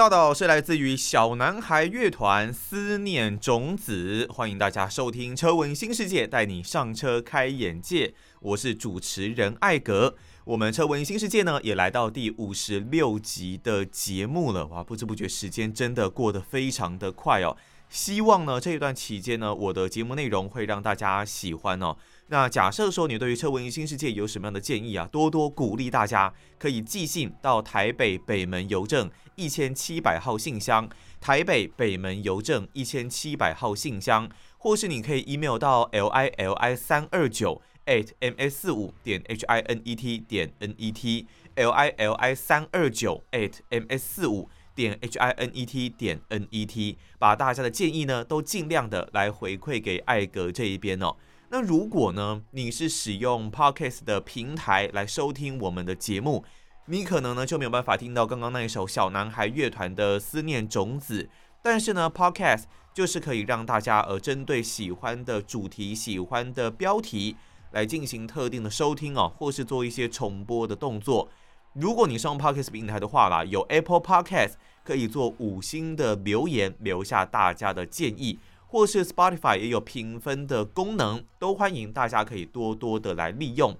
听到的是来自于小男孩乐团《思念种子》，欢迎大家收听《车闻新世界》，带你上车开眼界。我是主持人艾格。我们《车闻新世界》呢，也来到第五十六集的节目了。哇，不知不觉时间真的过得非常的快哦。希望呢这一段期间呢，我的节目内容会让大家喜欢哦。那假设说你对于车闻新世界有什么样的建议啊，多多鼓励大家可以寄信到台北北门邮政一千七百号信箱，台北北门邮政一千七百号信箱，或是你可以 email 到 l i l i 三二九 at m s 四五点 h i n e t 点 n e t l i l i 三二九 at m s 四五点 h i n e t 点 n e t，把大家的建议呢都尽量的来回馈给艾格这一边哦。那如果呢，你是使用 Podcast 的平台来收听我们的节目，你可能呢就没有办法听到刚刚那一首小男孩乐团的《思念种子》。但是呢，Podcast 就是可以让大家呃针对喜欢的主题、喜欢的标题来进行特定的收听哦，或是做一些重播的动作。如果你上 Podcast 平台的话啦，有 Apple Podcast 可以做五星的留言，留下大家的建议。或是 Spotify 也有评分的功能，都欢迎大家可以多多的来利用。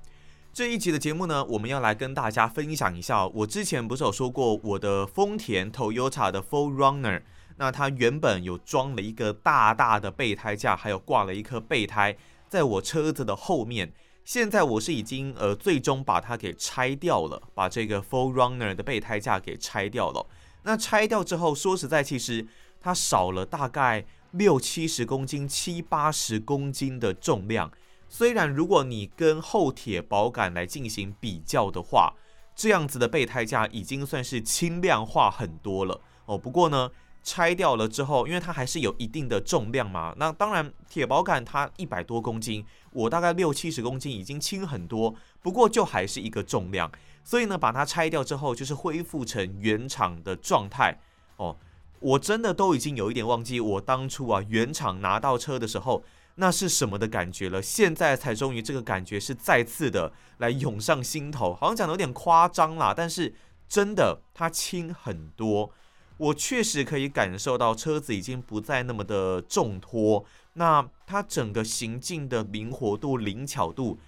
这一集的节目呢，我们要来跟大家分享一下。我之前不是有说过我的丰田 Toyota 的 4Runner，那它原本有装了一个大大的备胎架，还有挂了一颗备胎在我车子的后面。现在我是已经呃最终把它给拆掉了，把这个 4Runner 的备胎架给拆掉了。那拆掉之后，说实在，其实它少了大概。六七十公斤、七八十公斤的重量，虽然如果你跟厚铁保杆来进行比较的话，这样子的备胎架已经算是轻量化很多了哦。不过呢，拆掉了之后，因为它还是有一定的重量嘛，那当然铁保杆它一百多公斤，我大概六七十公斤已经轻很多，不过就还是一个重量，所以呢，把它拆掉之后，就是恢复成原厂的状态哦。我真的都已经有一点忘记我当初啊原厂拿到车的时候那是什么的感觉了，现在才终于这个感觉是再次的来涌上心头，好像讲的有点夸张啦，但是真的它轻很多，我确实可以感受到车子已经不再那么的重拖，那它整个行进的灵活度、灵巧度。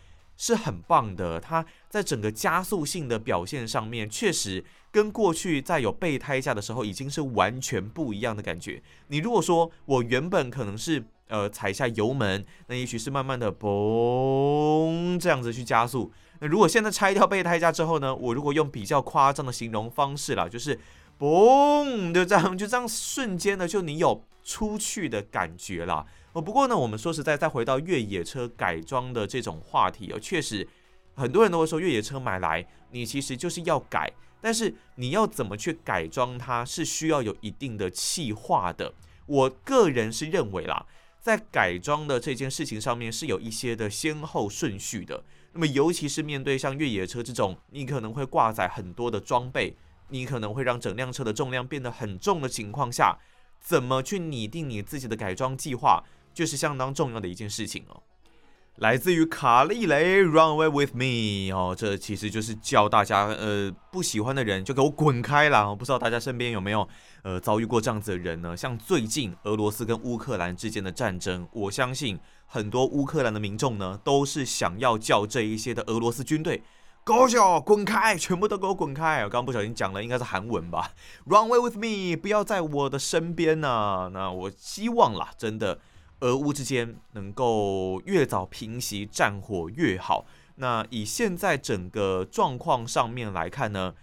是很棒的，它在整个加速性的表现上面，确实跟过去在有备胎架的时候已经是完全不一样的感觉。你如果说我原本可能是呃踩下油门，那也许是慢慢的嘣这样子去加速。那如果现在拆掉备胎架之后呢，我如果用比较夸张的形容方式啦，就是嘣就这样就这样瞬间的就你有出去的感觉啦。哦，不过呢，我们说实在，再回到越野车改装的这种话题哦，确实很多人都会说，越野车买来你其实就是要改，但是你要怎么去改装它，是需要有一定的企划的。我个人是认为啦，在改装的这件事情上面是有一些的先后顺序的。那么，尤其是面对像越野车这种，你可能会挂载很多的装备，你可能会让整辆车的重量变得很重的情况下，怎么去拟定你自己的改装计划？就是相当重要的一件事情哦，来自于卡利雷《Run Away With Me》哦，这其实就是叫大家呃不喜欢的人就给我滚开啦！我不知道大家身边有没有呃遭遇过这样子的人呢？像最近俄罗斯跟乌克兰之间的战争，我相信很多乌克兰的民众呢都是想要叫这一些的俄罗斯军队狗脚滚开，全部都给我滚开！我刚不小心讲了，应该是韩文吧，《Run Away With Me》，不要在我的身边呐、那我希望啦，真的。俄乌之间能够越早平息战火越好。那以现在整个状况上面来看呢，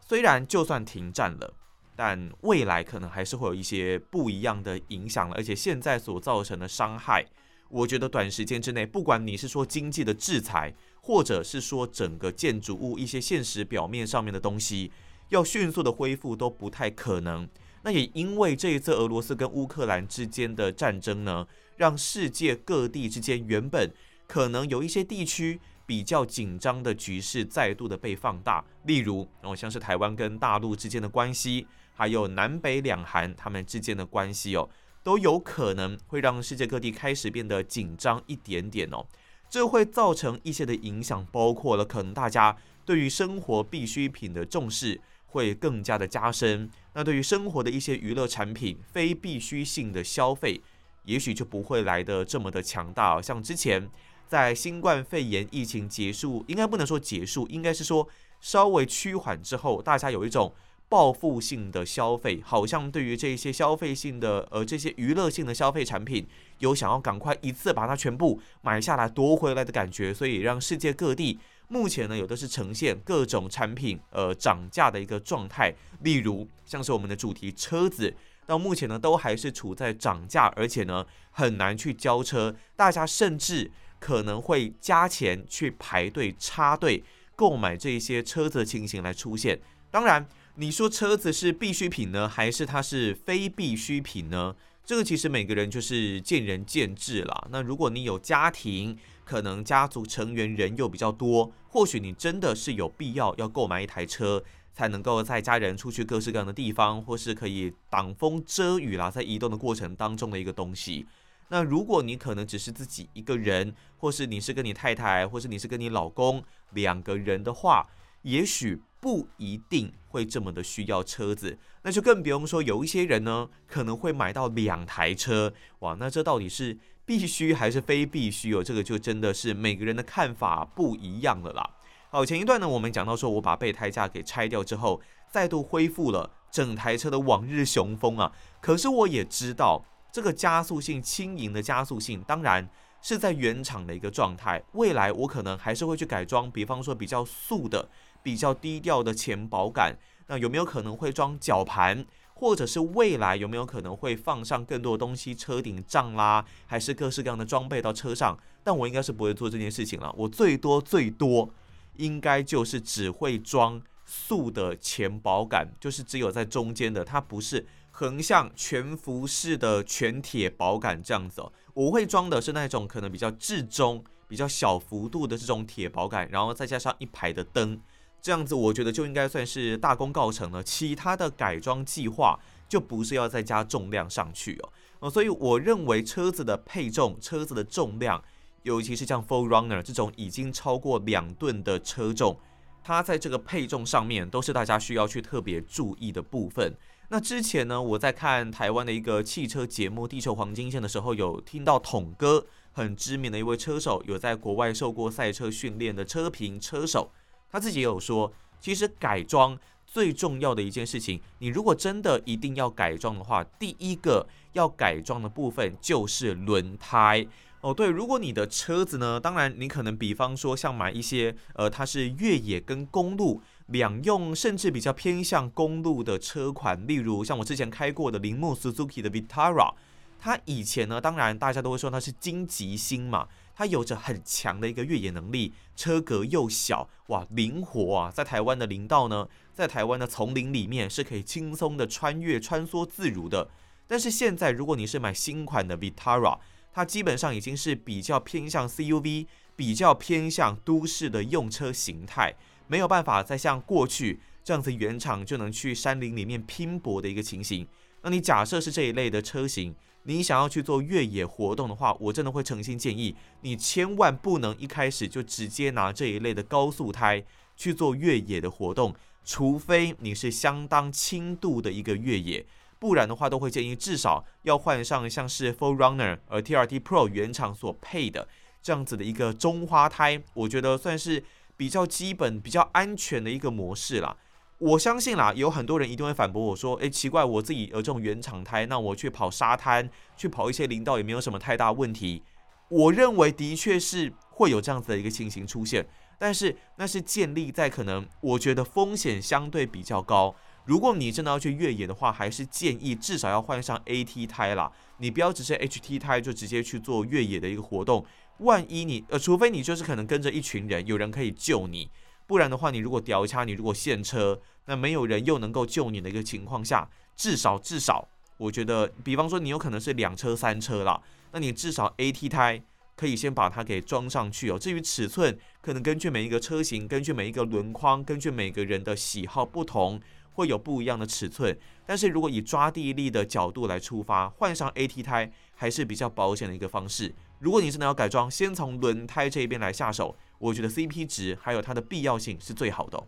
虽然就算停战了，但未来可能还是会有一些不一样的影响了。而且现在所造成的伤害，我觉得短时间之内，不管你是说经济的制裁，或者是说整个建筑物一些现实表面上面的东西，要迅速的恢复都不太可能。那也因为这一次俄罗斯跟乌克兰之间的战争呢，让世界各地之间原本可能有一些地区比较紧张的局势再度的被放大，例如哦，像是台湾跟大陆之间的关系，还有南北两韩他们之间的关系哦，都有可能会让世界各地开始变得紧张一点点哦。这会造成一些的影响，包括了可能大家对于生活必需品的重视会更加的加深，那对于生活的一些娱乐产品、非必需性的消费，也许就不会来得这么的强大。像之前在新冠肺炎疫情结束，应该不能说结束，应该是说稍微趋缓之后，大家有一种。报复性的消费，好像对于这些消费性的呃这些娱乐性的消费产品，有想要赶快一次把它全部买下来夺回来的感觉，所以让世界各地目前呢有的是呈现各种产品呃涨价的一个状态，例如像是我们的主题车子，到目前呢都还是处在涨价，而且呢很难去交车，大家甚至可能会加钱去排队插队购买这些车子的情形来出现，当然。你说车子是必需品呢，还是它是非必需品呢？这个其实每个人就是见仁见智了。那如果你有家庭，可能家族成员人又比较多，或许你真的是有必要要购买一台车，才能够在家人出去各式各样的地方，或是可以挡风遮雨啦，在移动的过程当中的一个东西。那如果你可能只是自己一个人，或是你是跟你太太，或是你是跟你老公两个人的话，也许。不一定会这么的需要车子，那就更不用说有一些人呢，可能会买到两台车，哇，那这到底是必须还是非必须哦？这个就真的是每个人的看法不一样了啦。好，前一段呢，我们讲到说我把备胎架给拆掉之后，再度恢复了整台车的往日雄风啊。可是我也知道，这个加速性轻盈的加速性，当然是在原厂的一个状态。未来我可能还是会去改装，比方说比较素的。比较低调的前保杆，那有没有可能会装绞盘，或者是未来有没有可能会放上更多的东西，车顶帐啦，还是各式各样的装备到车上？但我应该是不会做这件事情了。我最多最多应该就是只会装素的前保杆，就是只有在中间的，它不是横向全幅式的全铁保杆这样子哦。我会装的是那种可能比较至中、比较小幅度的这种铁保杆，然后再加上一排的灯。这样子，我觉得就应该算是大功告成了。其他的改装计划就不是要再加重量上去哦。哦，所以我认为车子的配重、车子的重量，尤其是像 4Runner 这种已经超过两吨的车重，它在这个配重上面都是大家需要去特别注意的部分。那之前呢，我在看台湾的一个汽车节目《地球黄金线》的时候，有听到统哥很知名的一位车手，有在国外受过赛车训练的车评车手。他自己也有说，其实改装最重要的一件事情，你如果真的一定要改装的话，第一个要改装的部分就是轮胎哦。对，如果你的车子呢，当然你可能比方说像买一些呃，它是越野跟公路两用，甚至比较偏向公路的车款，例如像我之前开过的铃木 Suzuki 的 Vitara，它以前呢，当然大家都会说它是金吉星嘛。它有着很强的一个越野能力，车格又小，哇，灵活啊！在台湾的林道呢，在台湾的丛林里面是可以轻松的穿越、穿梭自如的。但是现在，如果你是买新款的 Vitara，它基本上已经是比较偏向 CUV，比较偏向都市的用车形态，没有办法再像过去这样子原厂就能去山林里面拼搏的一个情形。那你假设是这一类的车型，你想要去做越野活动的话，我真的会诚心建议你千万不能一开始就直接拿这一类的高速胎去做越野的活动，除非你是相当轻度的一个越野，不然的话都会建议至少要换上像是 f o r Runner 而 T R T Pro 原厂所配的这样子的一个中花胎，我觉得算是比较基本、比较安全的一个模式啦。我相信啦，有很多人一定会反驳我说：“诶，奇怪，我自己有这种原厂胎，那我去跑沙滩，去跑一些林道也没有什么太大问题。”我认为的确是会有这样子的一个情形出现，但是那是建立在可能我觉得风险相对比较高。如果你真的要去越野的话，还是建议至少要换上 AT 胎啦，你不要只是 HT 胎就直接去做越野的一个活动。万一你呃，除非你就是可能跟着一群人，有人可以救你。不然的话，你如果掉卡，你如果陷车，那没有人又能够救你的一个情况下，至少至少，我觉得，比方说你有可能是两车三车啦，那你至少 AT 胎可以先把它给装上去哦。至于尺寸，可能根据每一个车型、根据每一个轮框、根据每个人的喜好不同，会有不一样的尺寸。但是如果以抓地力的角度来出发，换上 AT 胎还是比较保险的一个方式。如果你真的要改装，先从轮胎这边来下手，我觉得 CP 值还有它的必要性是最好的。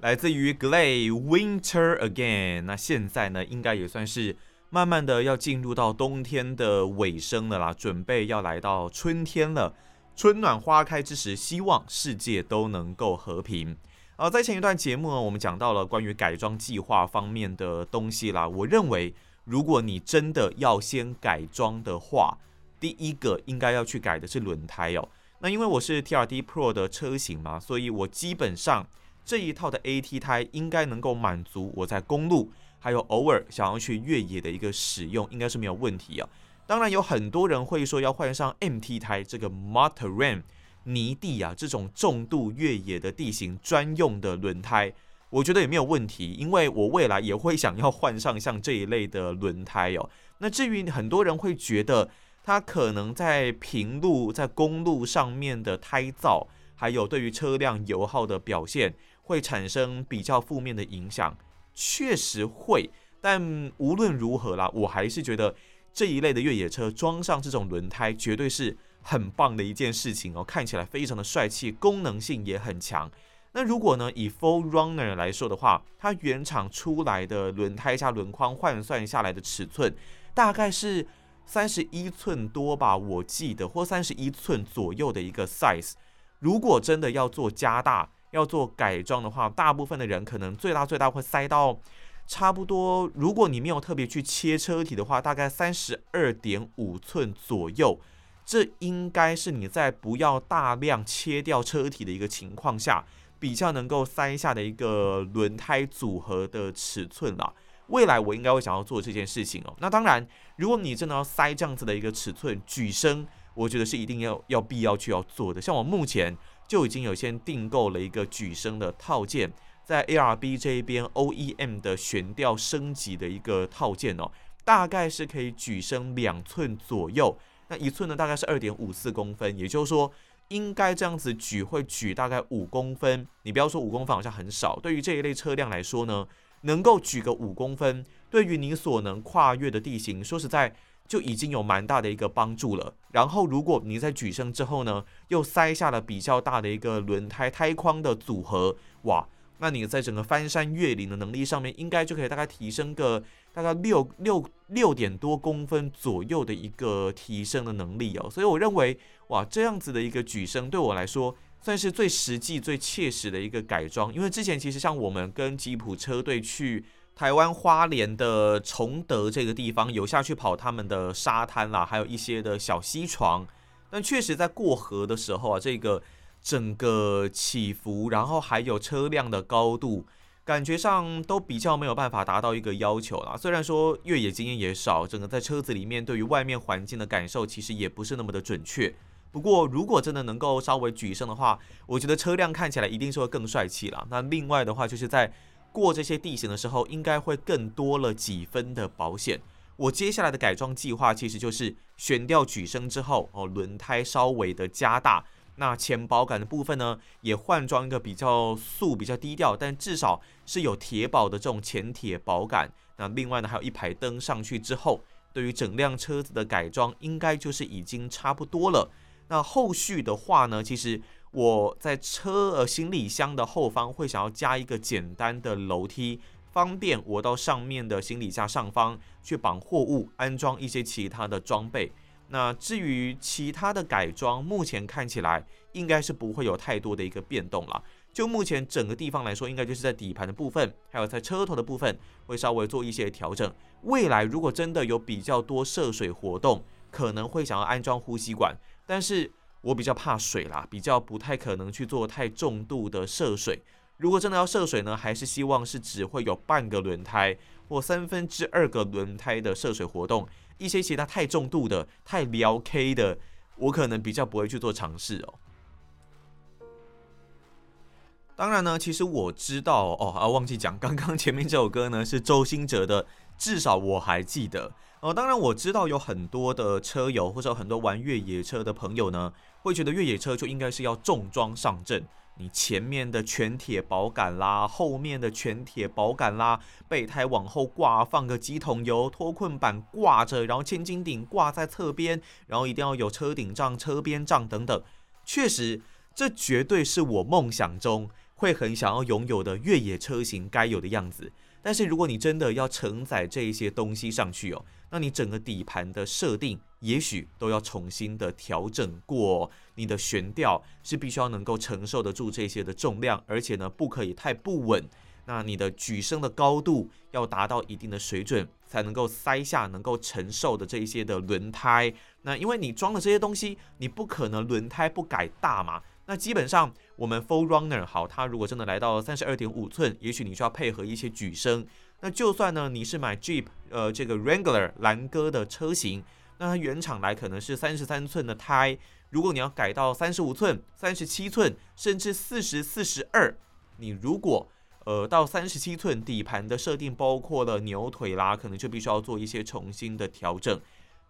来自于 Glay Winter Again，那现在呢，应该也算是慢慢的要进入到冬天的尾声了啦，准备要来到春天了。春暖花开之时，希望世界都能够和平。啊，在前一段节目呢，我们讲到了关于改装计划方面的东西啦。我认为，如果你真的要先改装的话，第一个应该要去改的是轮胎哦。那因为我是 TRD Pro 的车型嘛，所以我基本上。这一套的 AT 胎应该能够满足我在公路，还有偶尔想要去越野的一个使用，应该是没有问题啊。当然有很多人会说要换上 MT 胎，这个 Mud Terrain 泥地啊这种重度越野的地形专用的轮胎，我觉得也没有问题，因为我未来也会想要换上像这一类的轮胎哦。那至于很多人会觉得它可能在平路、在公路上面的胎噪，还有对于车辆油耗的表现。会产生比较负面的影响，确实会。但无论如何啦，我还是觉得这一类的越野车装上这种轮胎，绝对是很棒的一件事情哦，看起来非常的帅气，功能性也很强。那如果呢，以 4Runner 来说的话，它原厂出来的轮胎加轮框换算下来的尺寸，大概是三十一寸多吧，我记得，或三十一寸左右的一个 size。如果真的要做加大，要做改装的话，大部分的人可能最大最大会塞到差不多。如果你没有特别去切车体的话，大概三十二点五寸左右。这应该是你在不要大量切掉车体的一个情况下，比较能够塞下的一个轮胎组合的尺寸了。未来我应该会想要做这件事情哦。那当然，如果你真的要塞这样子的一个尺寸，举升，我觉得是一定要要必要去要做的。像我目前。就已经有先订购了一个举升的套件，在 ARB 这一边 OEM 的悬吊升级的一个套件哦，大概是可以举升两寸左右，那一寸呢大概是二点五四公分，也就是说应该这样子举会举大概五公分。你不要说五公分好像很少，对于这一类车辆来说呢，能够举个五公分，对于你所能跨越的地形，说实在。就已经有蛮大的一个帮助了。然后，如果你在举升之后呢，又塞下了比较大的一个轮胎胎框的组合，哇，那你在整个翻山越岭的能力上面，应该就可以大概提升个大概六六六点多公分左右的一个提升的能力哦。所以我认为，哇，这样子的一个举升对我来说算是最实际、最切实的一个改装。因为之前其实像我们跟吉普车队去。台湾花莲的崇德这个地方有下去跑他们的沙滩啦，还有一些的小溪床。但确实在过河的时候啊，这个整个起伏，然后还有车辆的高度，感觉上都比较没有办法达到一个要求啦。虽然说越野经验也少，整个在车子里面对于外面环境的感受其实也不是那么的准确。不过如果真的能够稍微举升的话，我觉得车辆看起来一定是会更帅气了。那另外的话就是在过这些地形的时候，应该会更多了几分的保险。我接下来的改装计划其实就是悬吊举升之后，哦，轮胎稍微的加大，那前保杆的部分呢，也换装一个比较素、比较低调，但至少是有铁保的这种前铁保杆。那另外呢，还有一排灯上去之后，对于整辆车子的改装，应该就是已经差不多了。那后续的话呢，其实。我在车呃行李箱的后方会想要加一个简单的楼梯，方便我到上面的行李架上方去绑货物，安装一些其他的装备。那至于其他的改装，目前看起来应该是不会有太多的一个变动了。就目前整个地方来说，应该就是在底盘的部分，还有在车头的部分会稍微做一些调整。未来如果真的有比较多涉水活动，可能会想要安装呼吸管，但是。我比较怕水啦，比较不太可能去做太重度的涉水。如果真的要涉水呢，还是希望是只会有半个轮胎或三分之二个轮胎的涉水活动。一些其他太重度的、太撩 K 的，我可能比较不会去做尝试哦。当然呢，其实我知道哦，啊，忘记讲，刚刚前面这首歌呢是周兴哲的，至少我还记得。呃，当然我知道有很多的车友或者很多玩越野车的朋友呢，会觉得越野车就应该是要重装上阵。你前面的全铁保杆啦，后面的全铁保杆啦，备胎往后挂，放个几桶油，脱困板挂着，然后千斤顶挂在侧边，然后一定要有车顶帐、车边帐等等。确实，这绝对是我梦想中会很想要拥有的越野车型该有的样子。但是如果你真的要承载这一些东西上去哦，那你整个底盘的设定也许都要重新的调整过。你的悬吊是必须要能够承受得住这些的重量，而且呢不可以太不稳。那你的举升的高度要达到一定的水准，才能够塞下能够承受的这一些的轮胎。那因为你装了这些东西，你不可能轮胎不改大嘛。那基本上，我们 Full Runner 好，它如果真的来到三十二点五寸，也许你需要配合一些举升。那就算呢，你是买 Jeep 呃这个 Wrangler 蓝鸽的车型，那它原厂来可能是三十三寸的胎，如果你要改到三十五寸、三十七寸，甚至四十四十二，你如果呃到三十七寸底盘的设定包括了牛腿啦，可能就必须要做一些重新的调整。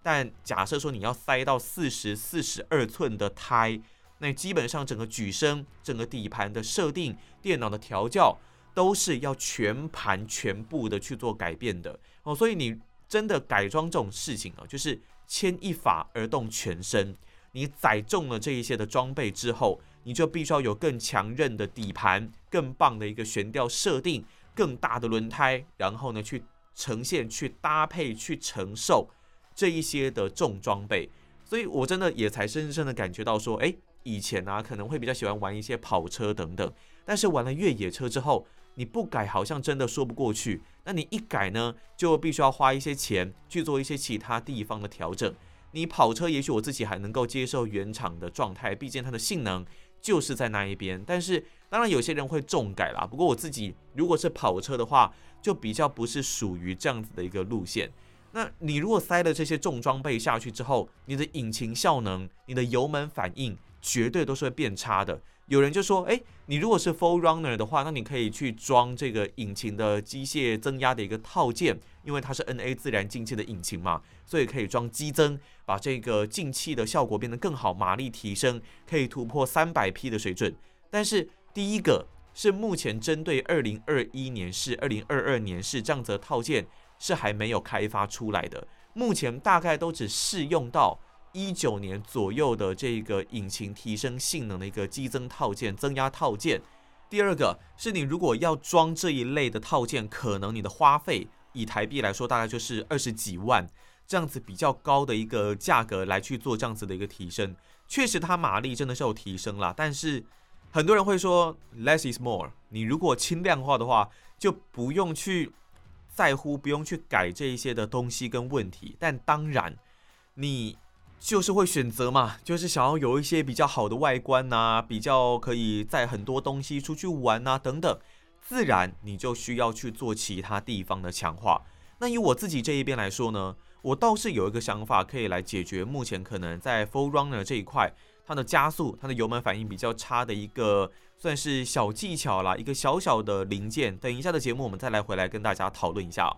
但假设说你要塞到四十四十二寸的胎。那基本上整个举升、整个底盘的设定、电脑的调教，都是要全盘全部的去做改变的哦。所以你真的改装这种事情啊，就是牵一发而动全身。你载重了这一些的装备之后，你就必须要有更强韧的底盘、更棒的一个悬吊设定、更大的轮胎，然后呢去呈现、去搭配、去承受这一些的重装备。所以我真的也才深深的感觉到说，诶。以前啊，可能会比较喜欢玩一些跑车等等，但是玩了越野车之后，你不改好像真的说不过去。那你一改呢，就必须要花一些钱去做一些其他地方的调整。你跑车也许我自己还能够接受原厂的状态，毕竟它的性能就是在那一边。但是当然有些人会重改啦，不过我自己如果是跑车的话，就比较不是属于这样子的一个路线。那你如果塞了这些重装备下去之后，你的引擎效能、你的油门反应，绝对都是会变差的。有人就说：“诶，你如果是 Full Runner 的话，那你可以去装这个引擎的机械增压的一个套件，因为它是 NA 自然进气的引擎嘛，所以可以装机增，把这个进气的效果变得更好，马力提升，可以突破三百匹的水准。但是第一个是目前针对二零二一年式、二零二二年式这样子的套件是还没有开发出来的，目前大概都只适用到。”一九年左右的这个引擎提升性能的一个激增套件、增压套件。第二个是你如果要装这一类的套件，可能你的花费以台币来说，大概就是二十几万这样子比较高的一个价格来去做这样子的一个提升。确实，它马力真的是有提升啦，但是很多人会说 less is more。你如果轻量化的话，就不用去在乎，不用去改这一些的东西跟问题。但当然，你。就是会选择嘛，就是想要有一些比较好的外观呐，比较可以载很多东西出去玩呐等等，自然你就需要去做其他地方的强化。那以我自己这一边来说呢，我倒是有一个想法可以来解决目前可能在 4Runner 这一块，它的加速、它的油门反应比较差的一个算是小技巧啦，一个小小的零件。等一下的节目我们再来回来跟大家讨论一下。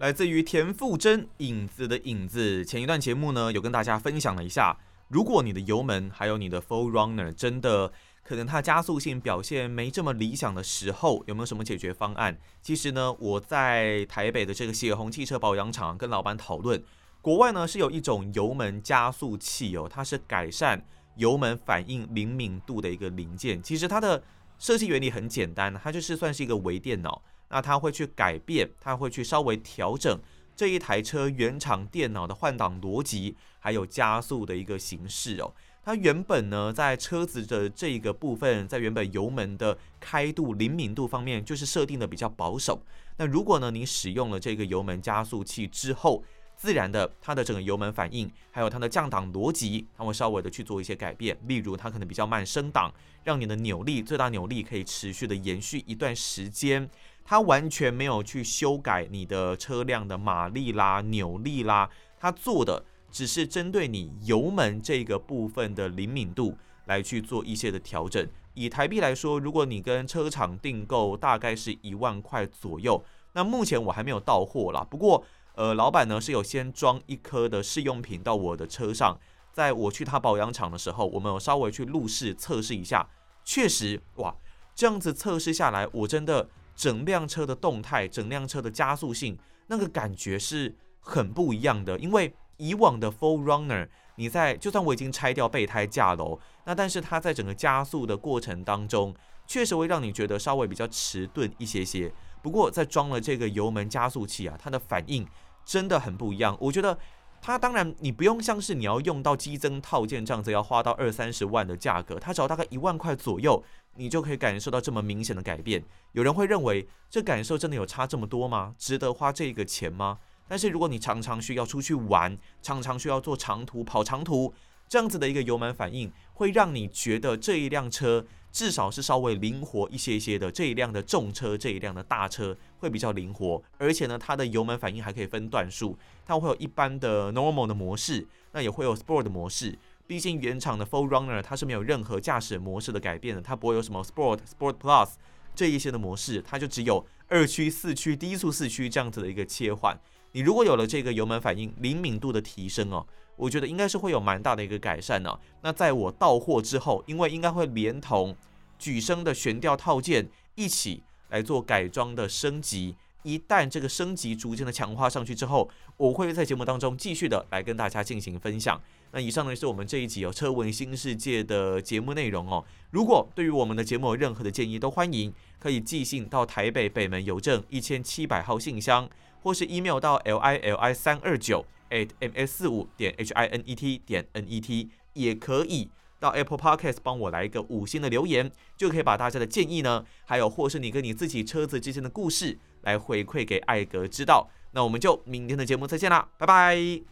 来自于田馥甄影子的影子，前一段节目呢有跟大家分享了一下，如果你的油门还有你的 4Runner 真的可能它加速性表现没这么理想的时候，有没有什么解决方案？其实呢，我在台北的这个血红汽车保养厂跟老板讨论，国外呢是有一种油门加速器哦，它是改善油门反应灵敏度的一个零件。其实它的设计原理很简单，它就是算是一个微电脑。那它会去改变，它会去稍微调整这一台车原厂电脑的换挡逻辑，还有加速的一个形式哦。它原本呢，在车子的这一个部分，在原本油门的开度灵敏度方面，就是设定的比较保守。那如果呢，你使用了这个油门加速器之后，自然的，它的整个油门反应，还有它的降档逻辑，它会稍微的去做一些改变。例如，它可能比较慢升档，让你的扭力最大扭力可以持续的延续一段时间。它完全没有去修改你的车辆的马力啦、扭力啦，它做的只是针对你油门这个部分的灵敏度来去做一些的调整。以台币来说，如果你跟车厂订购，大概是一万块左右。那目前我还没有到货啦，不过呃，老板呢是有先装一颗的试用品到我的车上，在我去他保养厂的时候，我们有稍微去路试测试一下，确实哇，这样子测试下来，我真的整辆车的动态，整辆车的加速性，那个感觉是很不一样的，因为以往的 4Runner。你在就算我已经拆掉备胎架楼，那但是它在整个加速的过程当中，确实会让你觉得稍微比较迟钝一些些。不过在装了这个油门加速器啊，它的反应真的很不一样。我觉得它当然你不用像是你要用到激增套件这样子要花到二三十万的价格，它只要大概一万块左右，你就可以感受到这么明显的改变。有人会认为这感受真的有差这么多吗？值得花这个钱吗？但是如果你常常需要出去玩，常常需要做长途跑长途，这样子的一个油门反应，会让你觉得这一辆车至少是稍微灵活一些些的。这一辆的重车，这一辆的大车会比较灵活，而且呢，它的油门反应还可以分段数，它会有一般的 normal 的模式，那也会有 sport 的模式。毕竟原厂的 4Runner 它是没有任何驾驶模式的改变的，它不会有什么 sport、sport plus 这一些的模式，它就只有二驱、四驱、低速四驱这样子的一个切换。你如果有了这个油门反应灵敏度的提升哦，我觉得应该是会有蛮大的一个改善呢。那在我到货之后，因为应该会连同举升的悬吊套件一起来做改装的升级。一旦这个升级逐渐的强化上去之后，我会在节目当中继续的来跟大家进行分享。那以上呢是我们这一集有车闻新世界的节目内容哦。如果对于我们的节目有任何的建议，都欢迎可以寄信到台北北门邮政一千七百号信箱。或是 email 到 l i l i 三二九 at m s 四五点 h i n e t 点 n e t，也可以到 Apple Podcast 帮我来一个五星的留言，就可以把大家的建议呢，还有或是你跟你自己车子之间的故事来回馈给艾格知道。那我们就明天的节目再见啦，拜拜。